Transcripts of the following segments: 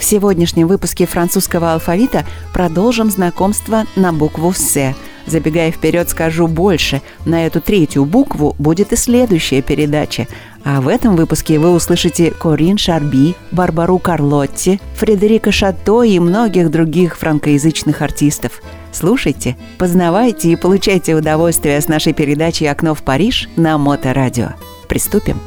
В сегодняшнем выпуске французского алфавита продолжим знакомство на букву «С», Забегая вперед, скажу больше. На эту третью букву будет и следующая передача. А в этом выпуске вы услышите Корин Шарби, Барбару Карлотти, Фредерика Шато и многих других франкоязычных артистов. Слушайте, познавайте и получайте удовольствие с нашей передачей «Окно в Париж» на Моторадио. Приступим.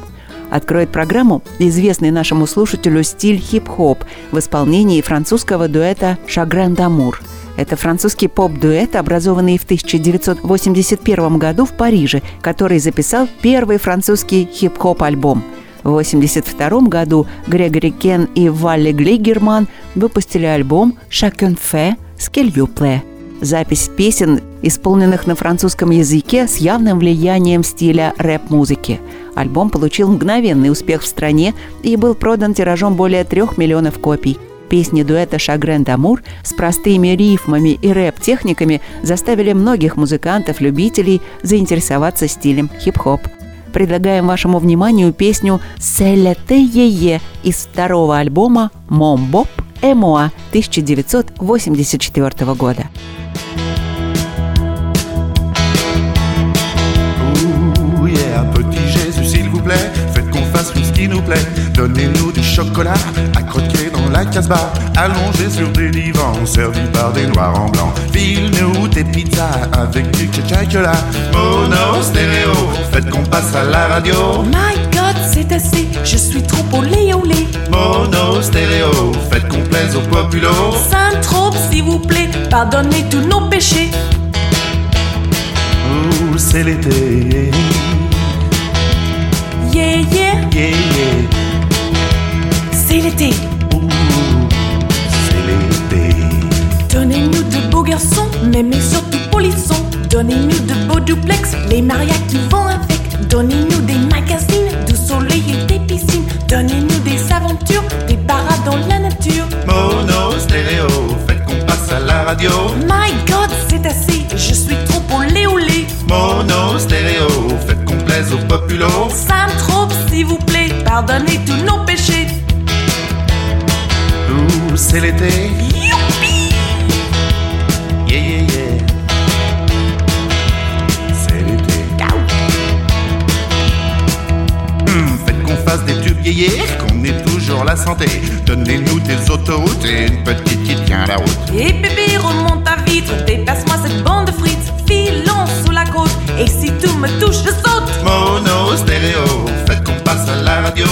Откроет программу известный нашему слушателю стиль хип-хоп в исполнении французского дуэта «Шагрен Дамур». Это французский поп-дуэт, образованный в 1981 году в Париже, который записал первый французский хип-хоп альбом. В 1982 году Грегори Кен и Валли Глигерман выпустили альбом «Chacun fait ce qu'il vous plaît». Запись песен, исполненных на французском языке с явным влиянием стиля рэп-музыки. Альбом получил мгновенный успех в стране и был продан тиражом более трех миллионов копий – Песни дуэта «Шагрен Дамур» с простыми рифмами и рэп-техниками заставили многих музыкантов-любителей заинтересоваться стилем хип-хоп. Предлагаем вашему вниманию песню «Селете Е-Е» из второго альбома «Мом Боб Эмоа» 1984 года. Ouh yeah, petit Jésus, s'il vous plaît, faites qu'on fasse tout ce qui nous plaît. Donnez-nous du chocolat à croquer dans la casbah, allongé sur des divans, servi par des noirs en blanc. File-nous tes pizzas avec du tchatchakola, mono, stéréo, faites qu'on passe à la radio. Oh Mike c'est assez, je suis trop olé olé. Mono stéréo, faites qu'on plaise aux populos. Saint-Trope, s'il vous plaît, pardonnez tous nos péchés. Ouh, c'est l'été. Yeah, yeah. Yeah, yeah c'est l'été. c'est l'été. Donnez-nous de beaux garçons, même et surtout polissons. Donnez-nous de beaux duplex, les marias qui vont avec. Donnez-nous My God, c'est assez, je suis trop olé olé. Mono stéréo, faites qu'on plaise aux populos. Ça me trop, s'il vous plaît, pardonnez tous nos péchés c'est l'été? Youpi Yeah, yeah, yeah. C'est l'été. Faites qu'on fasse des tubes yéyé, qu'on ait toujours la santé. Donnez-nous des autoroutes et une petite qui tient la route. Et bébé, remonte ta dépasse-moi cette bande de frites. Filons sous la côte, et si tout me touche, je saute. Mono stéréo, faites qu'on passe à la radio.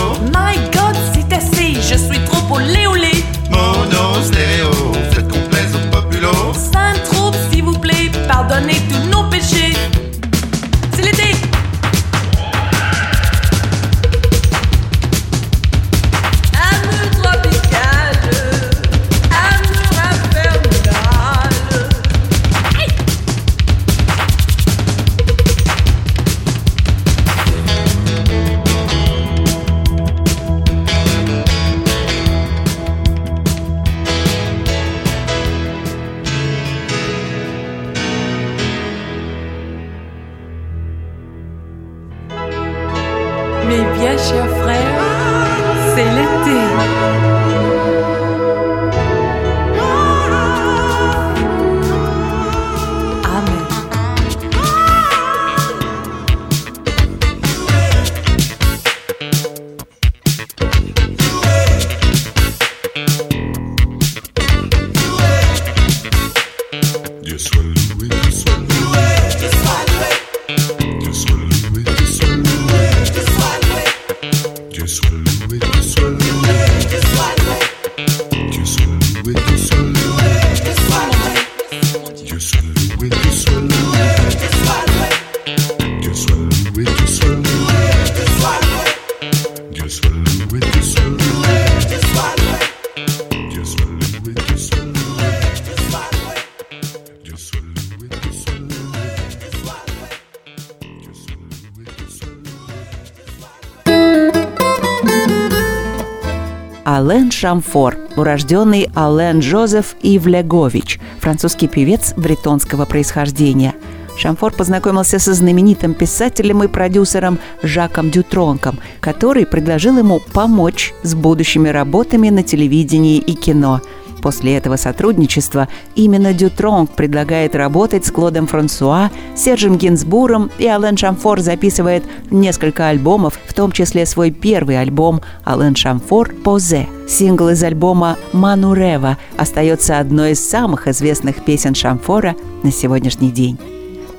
Шамфор, урожденный Ален Джозеф Ивлегович, французский певец бретонского происхождения. Шамфор познакомился со знаменитым писателем и продюсером Жаком Дютронком, который предложил ему помочь с будущими работами на телевидении и кино – После этого сотрудничества именно Дютронг предлагает работать с Клодом Франсуа, Сержем Гинсбуром, и Ален Шамфор записывает несколько альбомов, в том числе свой первый альбом «Ален Шамфор Позе». Сингл из альбома «Манурева» остается одной из самых известных песен Шамфора на сегодняшний день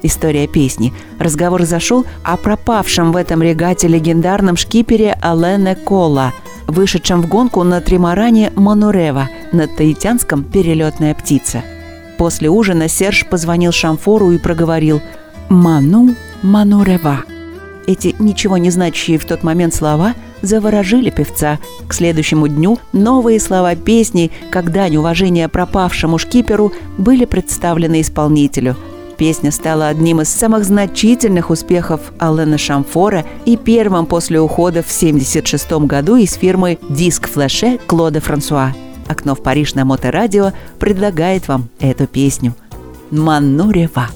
история песни. Разговор зашел о пропавшем в этом регате легендарном шкипере Алене Кола, вышедшем в гонку на тримаране Манурева на таитянском «Перелетная птица». После ужина Серж позвонил Шамфору и проговорил «Ману Манурева». Эти ничего не значащие в тот момент слова заворожили певца. К следующему дню новые слова песни, как дань уважения пропавшему шкиперу, были представлены исполнителю – Песня стала одним из самых значительных успехов Алена Шамфора и первым после ухода в 1976 году из фирмы «Диск Флэше» Клода Франсуа. «Окно в Париж» на Моторадио предлагает вам эту песню «Манурева».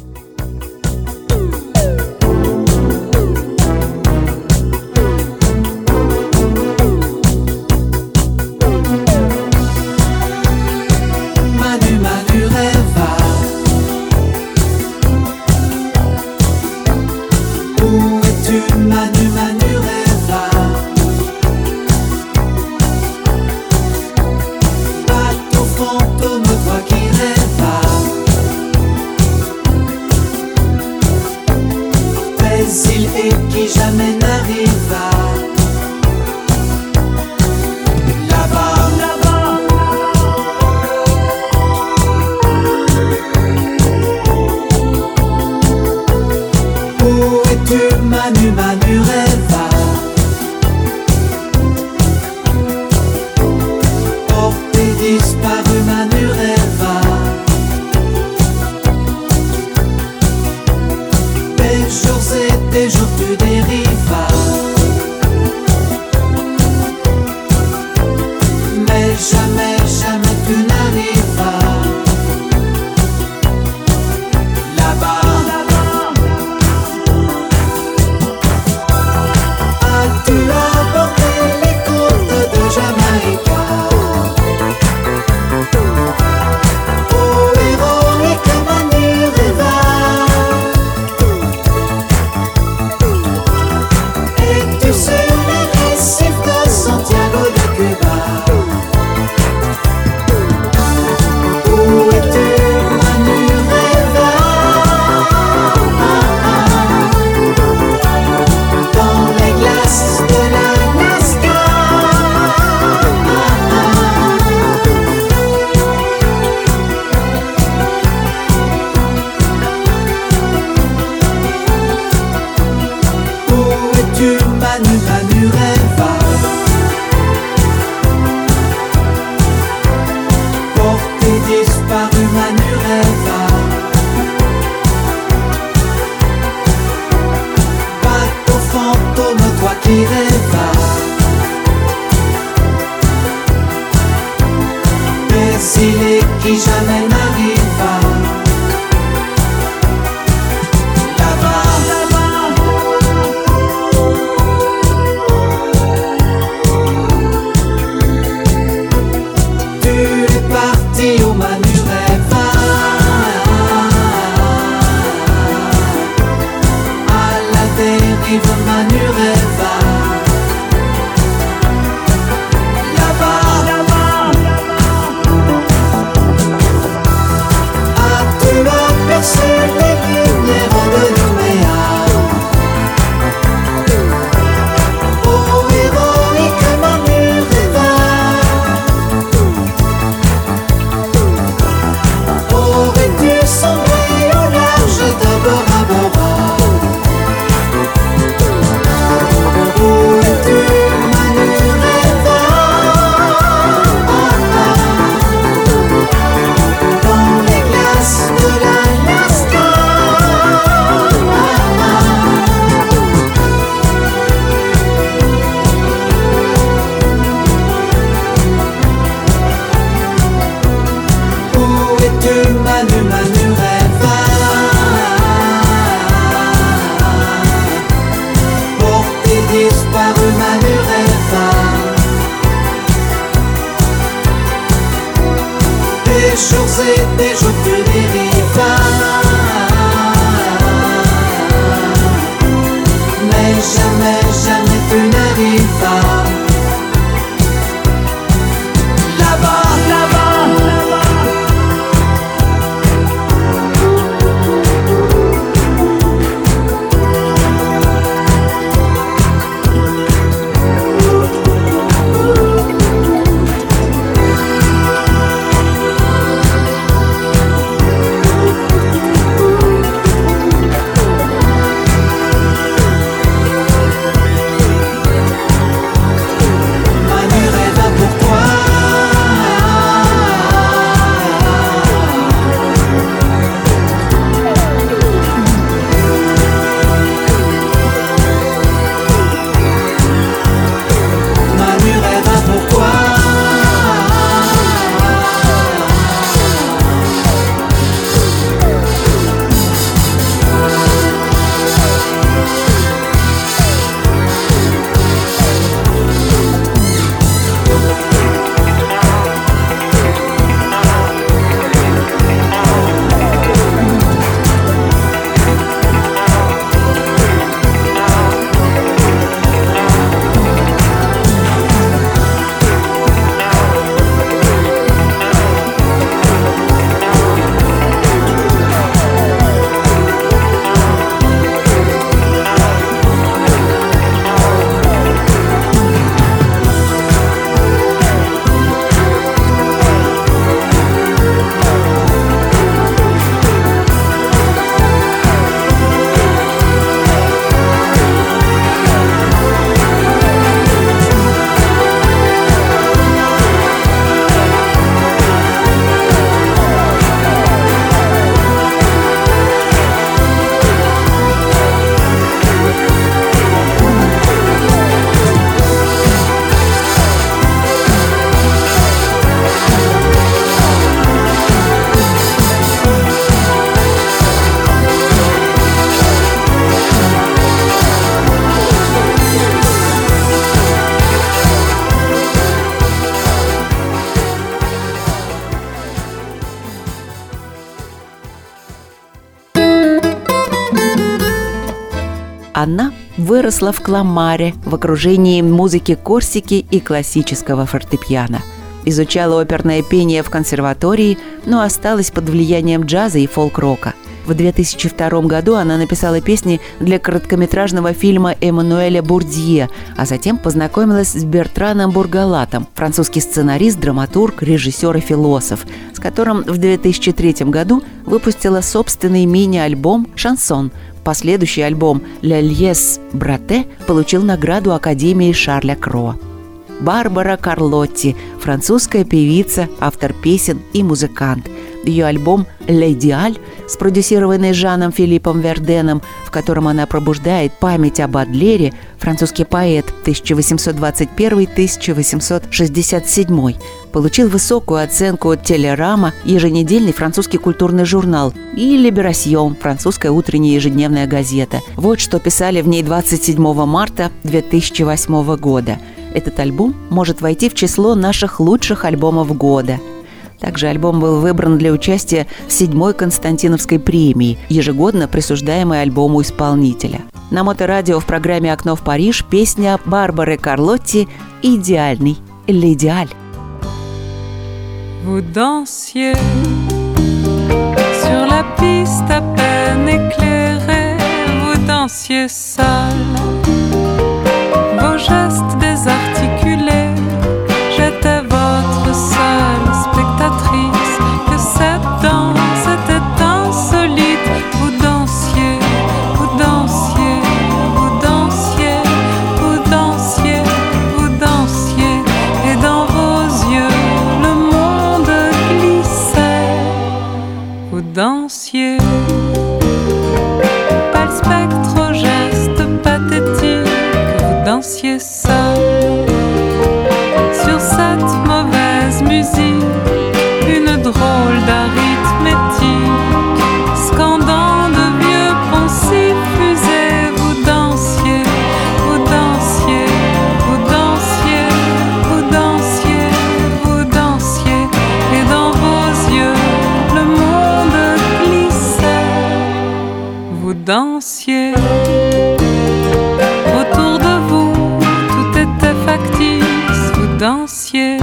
Выросла в Кламаре в окружении музыки Корсики и классического фортепиано. Изучала оперное пение в консерватории, но осталась под влиянием джаза и фолк-рока. В 2002 году она написала песни для короткометражного фильма Эммануэля Бурдье, а затем познакомилась с Бертраном Бургалатом, французский сценарист, драматург, режиссер и философ, с которым в 2003 году выпустила собственный мини-альбом «Шансон», Последующий альбом «Ля Льес Брате» получил награду Академии Шарля Кро. Барбара Карлотти – французская певица, автор песен и музыкант. Ее альбом «Ледиаль», спродюсированный Жаном Филиппом Верденом, в котором она пробуждает память об Адлере, французский поэт 1821-1867, получил высокую оценку от Телерама, еженедельный французский культурный журнал, и Либерасьон, французская утренняя ежедневная газета. Вот что писали в ней 27 марта 2008 года. Этот альбом может войти в число наших лучших альбомов года. Также альбом был выбран для участия в седьмой Константиновской премии, ежегодно присуждаемой альбому исполнителя. На Моторадио в программе «Окно в Париж» песня Барбары Карлотти «Идеальный» «L'idéal». Vous dansiez sur la piste à peine éclairée, vous dansiez seul, vos gestes désarticulés, spectre dansiez. Autour de vous, tout était factice, vous dansiez.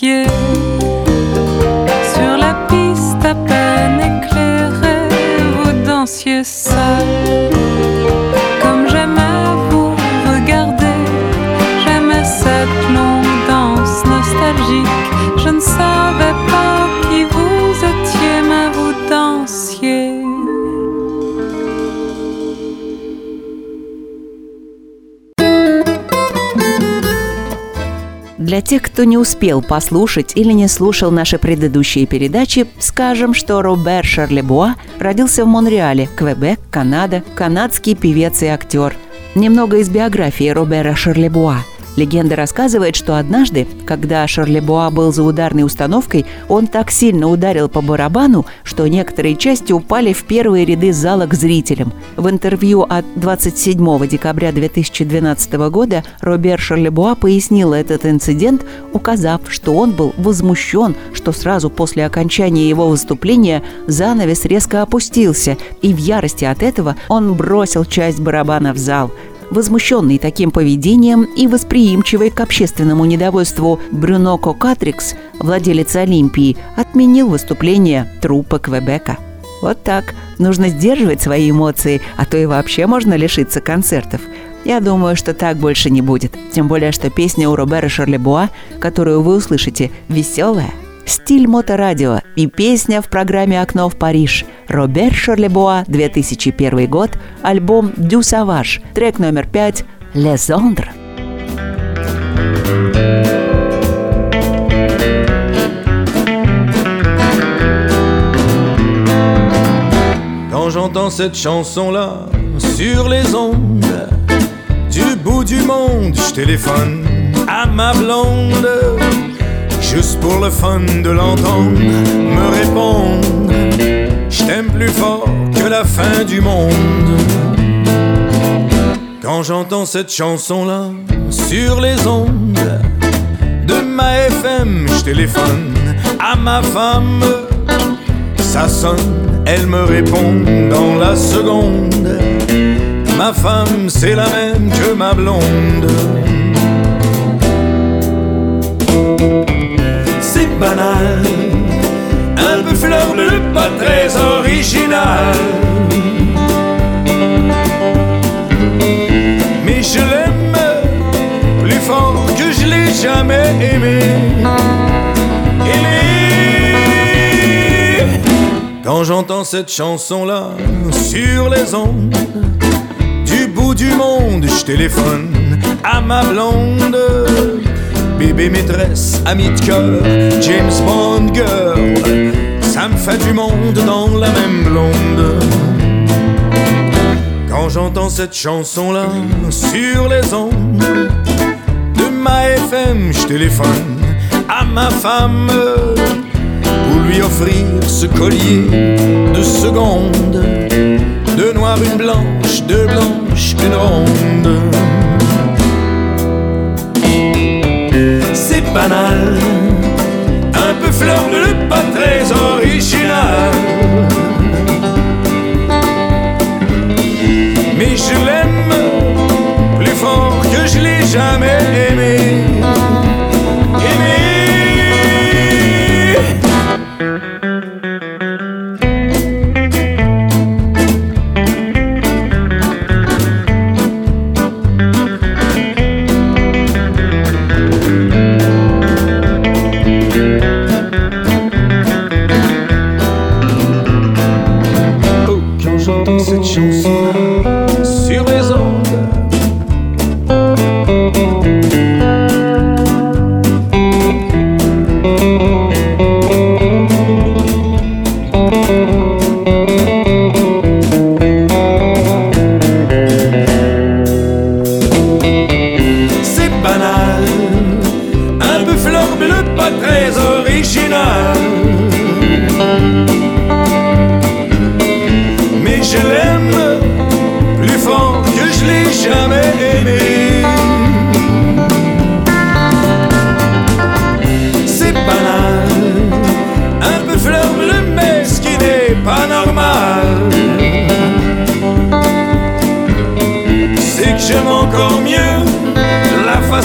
Sur la piste à peine éclairée, vous dansiez seul. Comme j'aimais vous regarder, j'aimais cette longue danse nostalgique. Je ne savais Для тех, кто не успел послушать или не слушал наши предыдущие передачи, скажем, что Робер Шарлебуа родился в Монреале, Квебек, Канада, канадский певец и актер. Немного из биографии Робера Шарлебуа. Легенда рассказывает, что однажды, когда Шарлебуа был за ударной установкой, он так сильно ударил по барабану, что некоторые части упали в первые ряды зала к зрителям. В интервью от 27 декабря 2012 года Робер Шарлебуа пояснил этот инцидент, указав, что он был возмущен, что сразу после окончания его выступления занавес резко опустился, и в ярости от этого он бросил часть барабана в зал. Возмущенный таким поведением и восприимчивый к общественному недовольству Брюно Кокатрикс, владелец Олимпии, отменил выступление труппы Квебека. Вот так. Нужно сдерживать свои эмоции, а то и вообще можно лишиться концертов. Я думаю, что так больше не будет. Тем более, что песня у Робера Шарлебуа, которую вы услышите, веселая. Стиль моторадио и песня в программе «Окно в Париж». Робер Шарлебуа, 2001 год, альбом «Дю Саваж», трек номер пять «Les Andres». Quand j'entends cette chanson-là sur les ondes, du bout du monde, je téléphone à ma blonde, juste pour le fun de l'entendre me répondre. Je t'aime plus fort que la fin du monde. Quand j'entends cette chanson-là sur les ondes de ma FM, je téléphone à ma femme. Ça sonne, elle me répond dans la seconde. Ma femme, c'est la même que ma blonde. Banal, un peu fleur bleue, pas très original. Mais je l'aime plus fort que je l'ai jamais aimé. Aimé. Quand j'entends cette chanson-là sur les ondes, du bout du monde, je téléphone à ma blonde. Bébé maîtresse, amie de cœur, James Bond girl, ça me fait du monde dans la même blonde. Quand j'entends cette chanson-là sur les ondes de ma FM, je téléphone à ma femme pour lui offrir ce collier de seconde. De noir une blanche, de blanche une ronde. Banal, un peu fleur bleue, pas très original.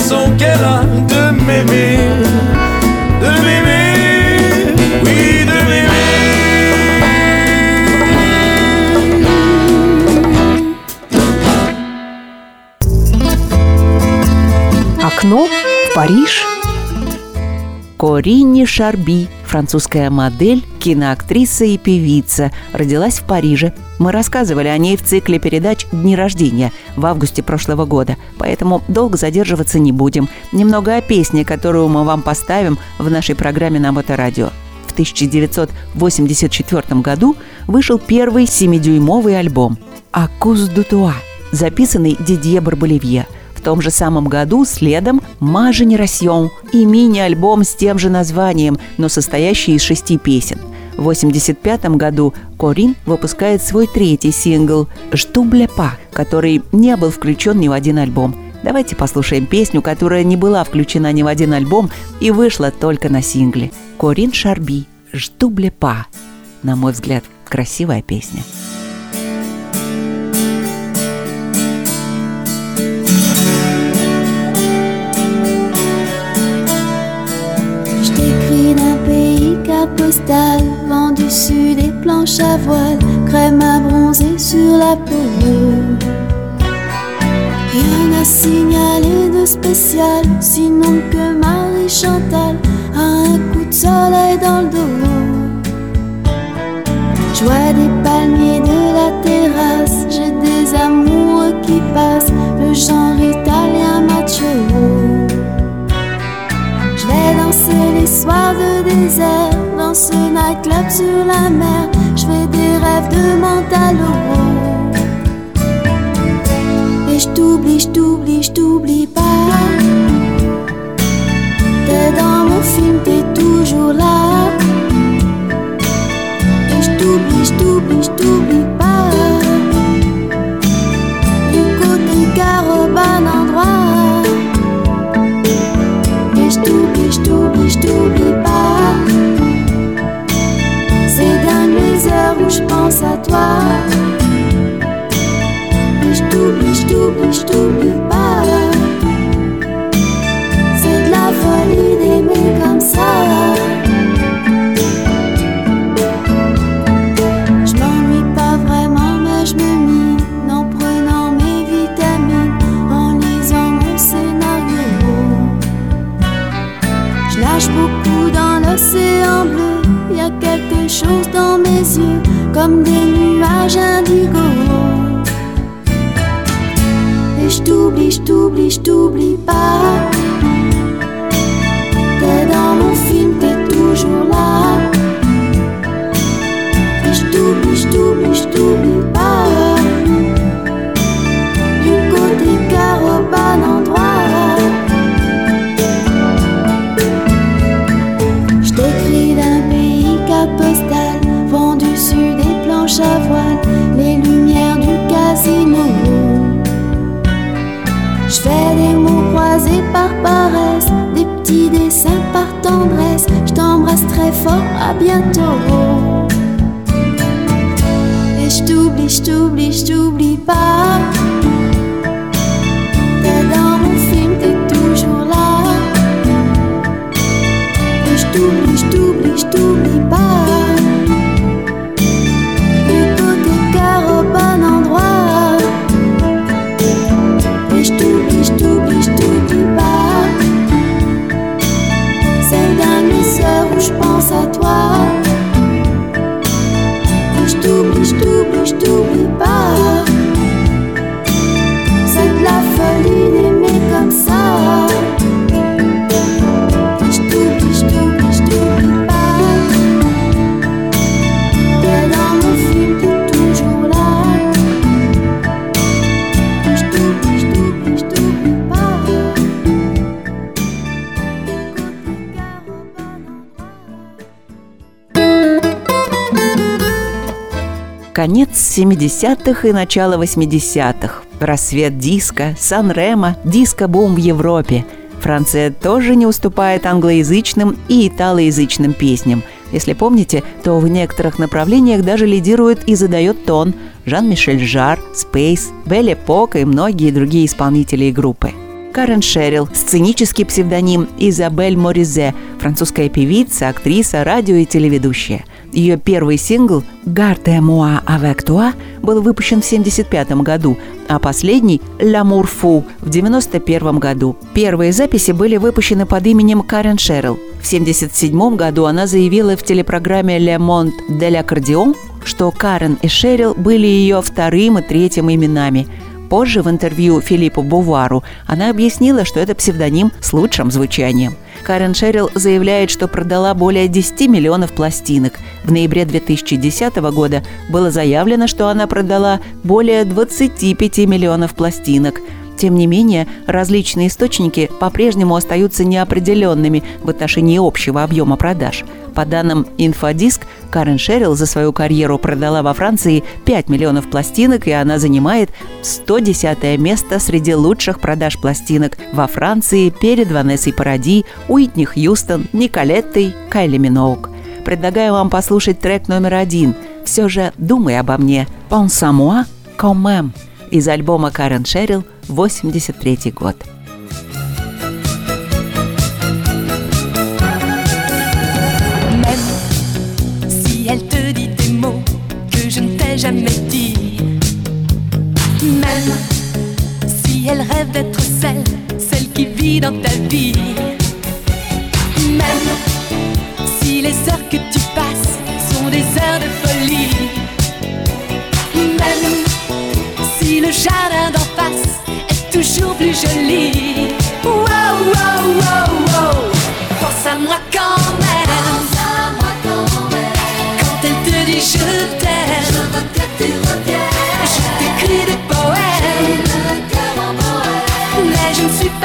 Façon qu'elle a de m'aimer, de m'aimer, oui, de m'aimer. Окно в Париж. Коринни Шарби, французская модель, киноактриса и певица, родилась в Париже. Мы рассказывали о ней в цикле передач «Дни рождения» в августе прошлого года, поэтому долго задерживаться не будем. Немного о песне, которую мы вам поставим в нашей программе на Моторадио. В 1984 году вышел первый семидюймовый альбом «Акуз Дутуа», записанный Дидье в том же самом году следом «Ма Женерасьон» и мини-альбом с тем же названием, но состоящий из шести песен. В 1985 году Корин выпускает свой третий сингл «Штубле па», который не был включен ни в один альбом. Давайте послушаем песню, которая не была включена ни в один альбом и вышла только на сингле. Корин Шарби «Штубле па». На мой взгляд, красивая песня. Carte postale, vent du sud et planches à voile, crème à bronzer sur la peau. Rien à signaler de spécial, sinon que Marie Chantal a un coup de soleil dans le dos. Je vois des palmiers de la terrasse, j'ai des amoureux qui passent, le genre italien macho. Les soirs de désert dans ce nightclub sur la mer. Je fais des rêves de mentalo. Et je t'oublie, je t'oublie, je t'oublie pas. T'es dans mon film, t'es toujours là. Et je t'oublie, je t'oublie, je t'oublie pas. Par tendresse. Je t'embrasse très fort, à bientôt. Et je t'oublie, je t'oublie, je t'oublie pas. T'es dans mon film, t'es toujours là. Et je t'oublie, je t'oublie, je t'oublie pas. Конец 70-х и начало 80-х. Рассвет диска, Сан-Ремо, диско-бум в Европе. Франция тоже не уступает англоязычным и италоязычным песням. Если помните, то в некоторых направлениях даже лидирует и задает тон Жан-Мишель Жар, Спейс, Белли Пок и многие другие исполнители и группы. Карен Шерил, сценический псевдоним Изабель Моризе, французская певица, актриса, радио и телеведущая. Ее первый сингл «Garde moi avec toi» был выпущен в 1975 году, а последний «L'amour fou» в 1991 году. Первые записи были выпущены под именем Карен Шерил. В 1977 году она заявила в телепрограмме «Le Monde de l'Accordion», что Карен и Шерил были ее вторым и третьим именами – Позже в интервью Филиппу Бувару она объяснила, что это псевдоним с лучшим звучанием. Карен Шерил заявляет, что продала более 10 миллионов пластинок. В ноябре 2010 года было заявлено, что она продала более 25 миллионов пластинок. Тем не менее, различные источники по-прежнему остаются неопределенными в отношении общего объема продаж. По данным Infodisc, Карен Шерил за свою карьеру продала во Франции 5 миллионов пластинок, и она занимает 110 место среди лучших продаж пластинок во Франции перед Ванессой Паради, Уитни Хьюстон, Николеттой, Кайли Миноук. Предлагаю вам послушать трек номер один. Все же «Думай обо мне» «Pense à moi, quand même» из альбома Карен Шерил 83 год. Jamais dit. Même si elle rêve d'être celle, celle qui vit dans ta vie. Même si les heures que tu passes sont des heures de folie. Même si le jardin d'en face est toujours plus joli. Wow, wow, wow, wow. Pense à moi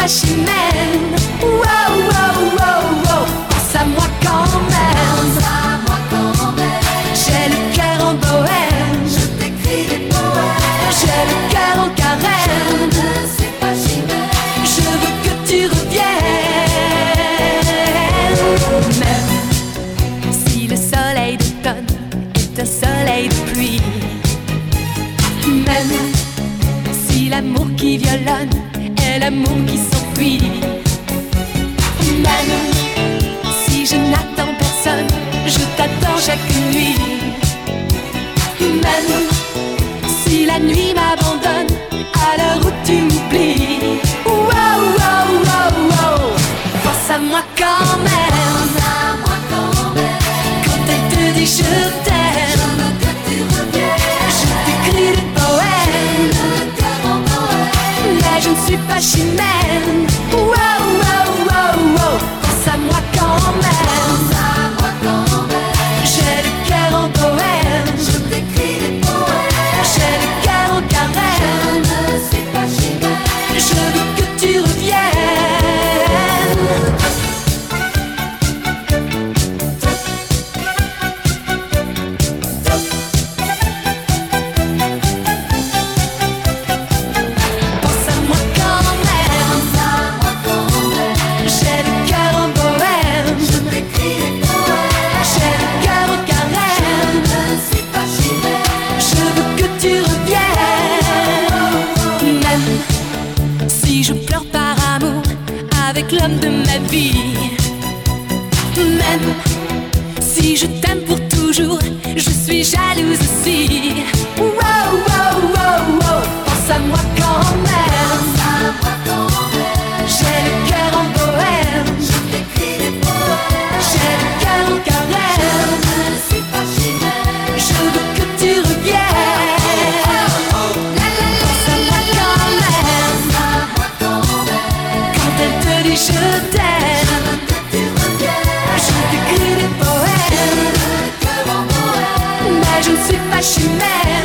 je ne suis pas chimène. Wow, wow, wow, wow. Pense à moi quand même. J'ai le cœur en bohème. J'ai le cœur en carême. Je veux que tu reviennes. Même si le soleil d'automne est un soleil de pluie. Même si l'amour qui violonne est l'amour qui Russian man. she met.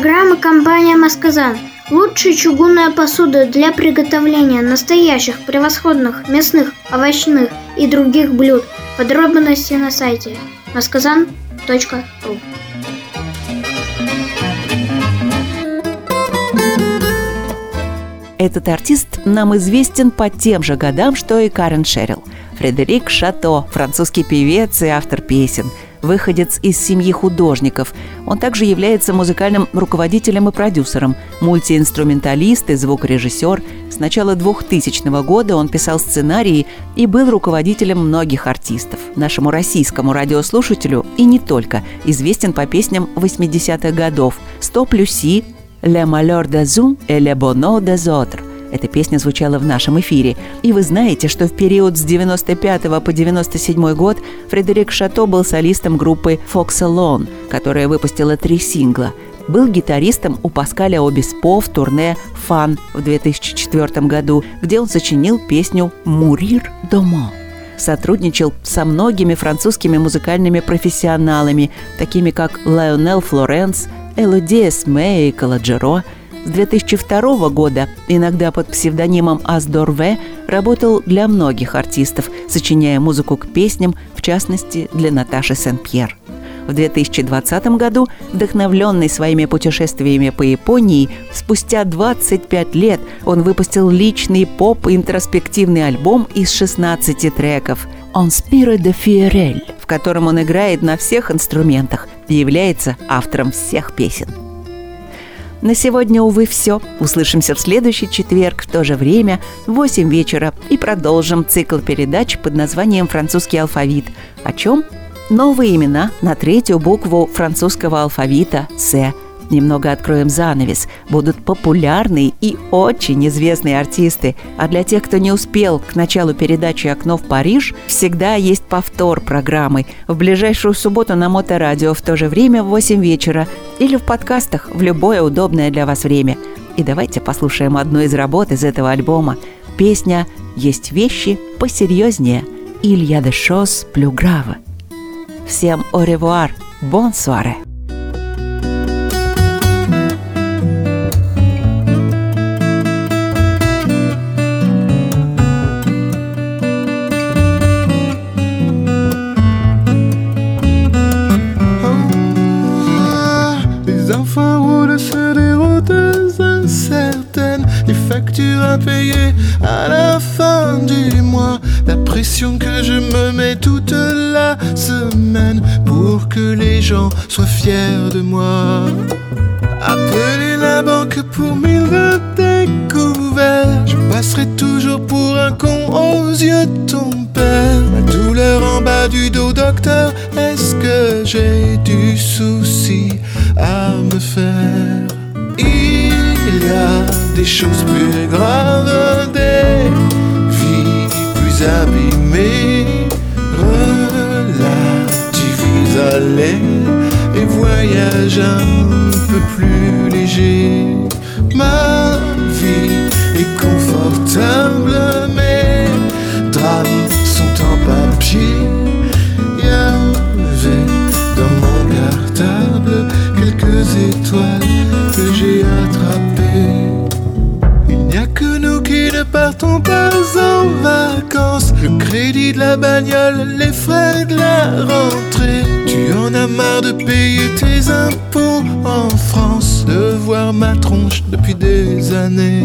Программы – компания «Масказан». Лучшая чугунная посуда для приготовления настоящих, превосходных, мясных, овощных и других блюд. Подробности на сайте masказан.ру Этот артист нам известен по тем же годам, что и Карен Шерилл. Фредерик Шато, французский певец и автор песен – выходец из семьи художников. Он также является музыкальным руководителем и продюсером, мультиинструменталист и звукорежиссер. С начала 2000 года он писал сценарии и был руководителем многих артистов. Нашему российскому радиослушателю и не только известен по песням 80-х годов «Сто плюси», «Le malheur des uns et le bonheur des autres», эта песня звучала в нашем эфире. И вы знаете, что в период с 95 по 97 год Фредерик Шато был солистом группы Fox Alone, которая выпустила три сингла. Был гитаристом у Паскаля Обеспо в турне «Фан» в 2004 году, где он сочинил песню «Мурир дома» сотрудничал со многими французскими музыкальными профессионалами, такими как Лайонел Флоренс, Элоди Эсме и Каладжеро – с 2002 года, иногда под псевдонимом Аздор В, работал для многих артистов, сочиняя музыку к песням, в частности, для Наташи Сен-Пьер. В 2020 году, вдохновленный своими путешествиями по Японии, спустя 25 лет он выпустил личный поп-интроспективный альбом из 16 треков «On Spire de Fierel», в котором он играет на всех инструментах и является автором всех песен. На сегодня, увы, все. Услышимся в следующий четверг в то же время, в 8 вечера, и продолжим цикл передач под названием «Французский алфавит». О чем? Новые имена на третью букву французского алфавита «С» Немного откроем занавес. Будут популярные и очень известные артисты. А для тех, кто не успел к началу передачи «Окно в Париж», всегда есть повтор программы. В ближайшую субботу на Моторадио в то же время в 8 вечера или в подкастах в любое удобное для вас время. И давайте послушаем одну из работ из этого альбома. Песня «Есть вещи посерьезнее» Илья де Шос Плюграва. Всем revoir, bon de payer tes impôts en France, de voir ma tronche depuis des années.